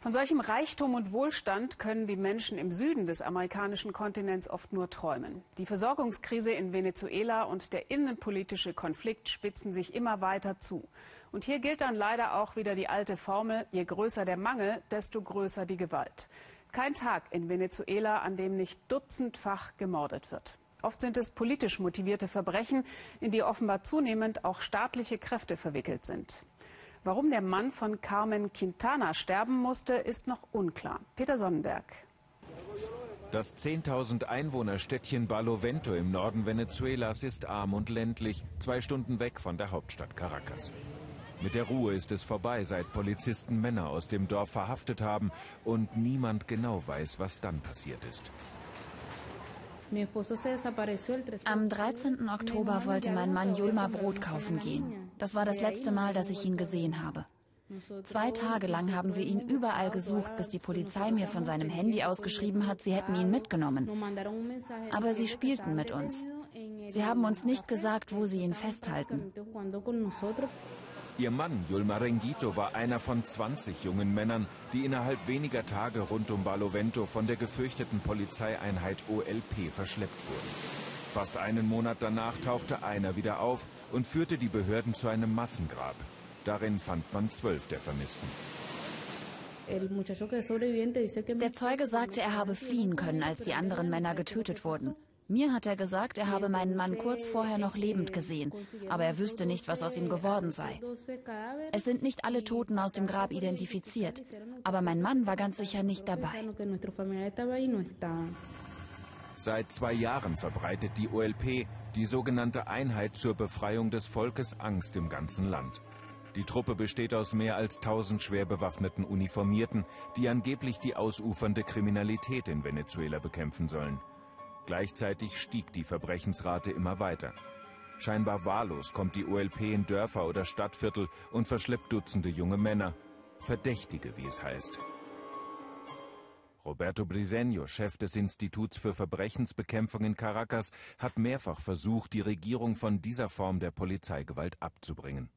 Von solchem Reichtum und Wohlstand können die Menschen im Süden des amerikanischen Kontinents oft nur träumen. Die Versorgungskrise in Venezuela und der innenpolitische Konflikt spitzen sich immer weiter zu. Und hier gilt dann leider auch wieder die alte Formel, je größer der Mangel, desto größer die Gewalt. Kein Tag in Venezuela, an dem nicht dutzendfach gemordet wird. Oft sind es politisch motivierte Verbrechen, in die offenbar zunehmend auch staatliche Kräfte verwickelt sind. Warum der Mann von Carmen Quintana sterben musste, ist noch unklar. Peter Sonnenberg. Das 10.000 Einwohnerstädtchen Barlovento im Norden Venezuelas ist arm und ländlich, zwei Stunden weg von der Hauptstadt Caracas. Mit der Ruhe ist es vorbei, seit Polizisten Männer aus dem Dorf verhaftet haben und niemand genau weiß, was dann passiert ist. Am 13. Oktober wollte mein Mann Julma Brot kaufen gehen. Das war das letzte Mal, dass ich ihn gesehen habe. Zwei Tage lang haben wir ihn überall gesucht, bis die Polizei mir von seinem Handy ausgeschrieben hat, sie hätten ihn mitgenommen. Aber sie spielten mit uns. Sie haben uns nicht gesagt, wo sie ihn festhalten. Ihr Mann, Yulma Rengito, war einer von 20 jungen Männern, die innerhalb weniger Tage rund um Barlovento von der gefürchteten Polizeieinheit OLP verschleppt wurden. Fast einen Monat danach tauchte einer wieder auf und führte die Behörden zu einem Massengrab. Darin fand man zwölf der Vermissten. Der Zeuge sagte, er habe fliehen können, als die anderen Männer getötet wurden. Mir hat er gesagt, er habe meinen Mann kurz vorher noch lebend gesehen, aber er wüsste nicht, was aus ihm geworden sei. Es sind nicht alle Toten aus dem Grab identifiziert, aber mein Mann war ganz sicher nicht dabei. Seit zwei Jahren verbreitet die OLP, die sogenannte Einheit zur Befreiung des Volkes, Angst im ganzen Land. Die Truppe besteht aus mehr als 1000 schwer bewaffneten Uniformierten, die angeblich die ausufernde Kriminalität in Venezuela bekämpfen sollen. Gleichzeitig stieg die Verbrechensrate immer weiter. Scheinbar wahllos kommt die OLP in Dörfer oder Stadtviertel und verschleppt Dutzende junge Männer. Verdächtige, wie es heißt. Roberto Briseño, Chef des Instituts für Verbrechensbekämpfung in Caracas, hat mehrfach versucht, die Regierung von dieser Form der Polizeigewalt abzubringen.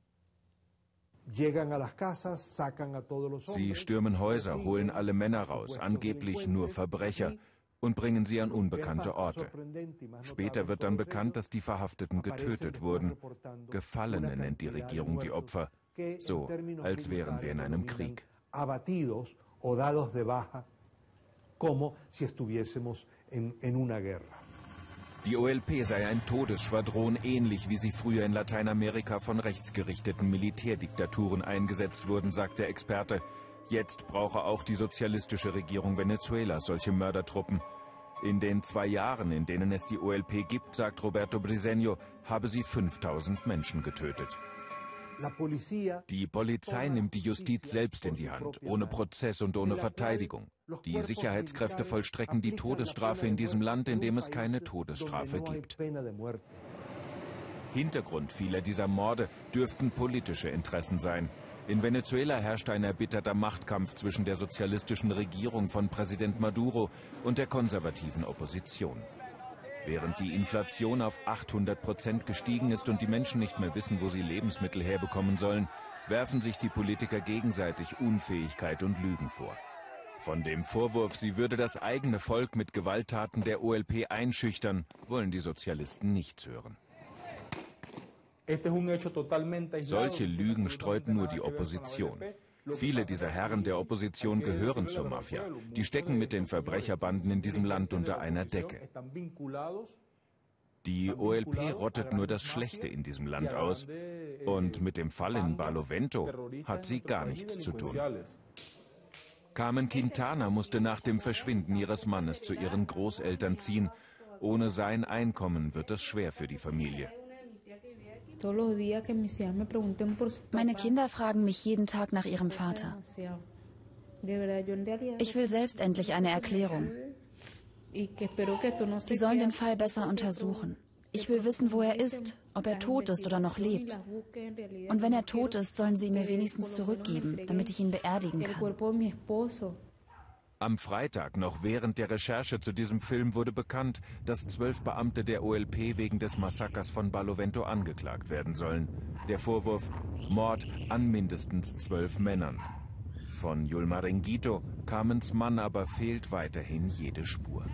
Sie stürmen Häuser, holen alle Männer raus, angeblich nur Verbrecher, und bringen sie an unbekannte Orte. Später wird dann bekannt, dass die Verhafteten getötet wurden. Gefallene nennt die Regierung die Opfer, so als wären wir in einem Krieg. Die OLP sei ein Todesschwadron, ähnlich wie sie früher in Lateinamerika von rechtsgerichteten Militärdiktaturen eingesetzt wurden, sagt der Experte. Jetzt brauche auch die sozialistische Regierung Venezuelas solche Mördertruppen. In den zwei Jahren, in denen es die OLP gibt, sagt Roberto Briseño, habe sie 5000 Menschen getötet. Die Polizei nimmt die Justiz selbst in die Hand, ohne Prozess und ohne Verteidigung. Die Sicherheitskräfte vollstrecken die Todesstrafe in diesem Land, in dem es keine Todesstrafe gibt. Hintergrund vieler dieser Morde dürften politische Interessen sein. In Venezuela herrscht ein erbitterter Machtkampf zwischen der sozialistischen Regierung von Präsident Maduro und der konservativen Opposition. Während die Inflation auf 800 Prozent gestiegen ist und die Menschen nicht mehr wissen, wo sie Lebensmittel herbekommen sollen, werfen sich die Politiker gegenseitig Unfähigkeit und Lügen vor. Von dem Vorwurf, sie würde das eigene Volk mit Gewalttaten der OLP einschüchtern, wollen die Sozialisten nichts hören. Solche Lügen streut nur die Opposition. Viele dieser Herren der Opposition gehören zur Mafia. Die stecken mit den Verbrecherbanden in diesem Land unter einer Decke. Die OLP rottet nur das Schlechte in diesem Land aus. Und mit dem Fall in Barlovento hat sie gar nichts zu tun. Carmen Quintana musste nach dem Verschwinden ihres Mannes zu ihren Großeltern ziehen. Ohne sein Einkommen wird es schwer für die Familie. Meine Kinder fragen mich jeden Tag nach ihrem Vater. Ich will selbst endlich eine Erklärung. Die sollen den Fall besser untersuchen. Ich will wissen, wo er ist, ob er tot ist oder noch lebt. Und wenn er tot ist, sollen sie ihn mir wenigstens zurückgeben, damit ich ihn beerdigen kann. Am Freitag, noch während der Recherche zu diesem Film, wurde bekannt, dass zwölf Beamte der OLP wegen des Massakers von Barlovento angeklagt werden sollen. Der Vorwurf Mord an mindestens zwölf Männern. Von Yulma Rengito, Carmens Mann, aber fehlt weiterhin jede Spur.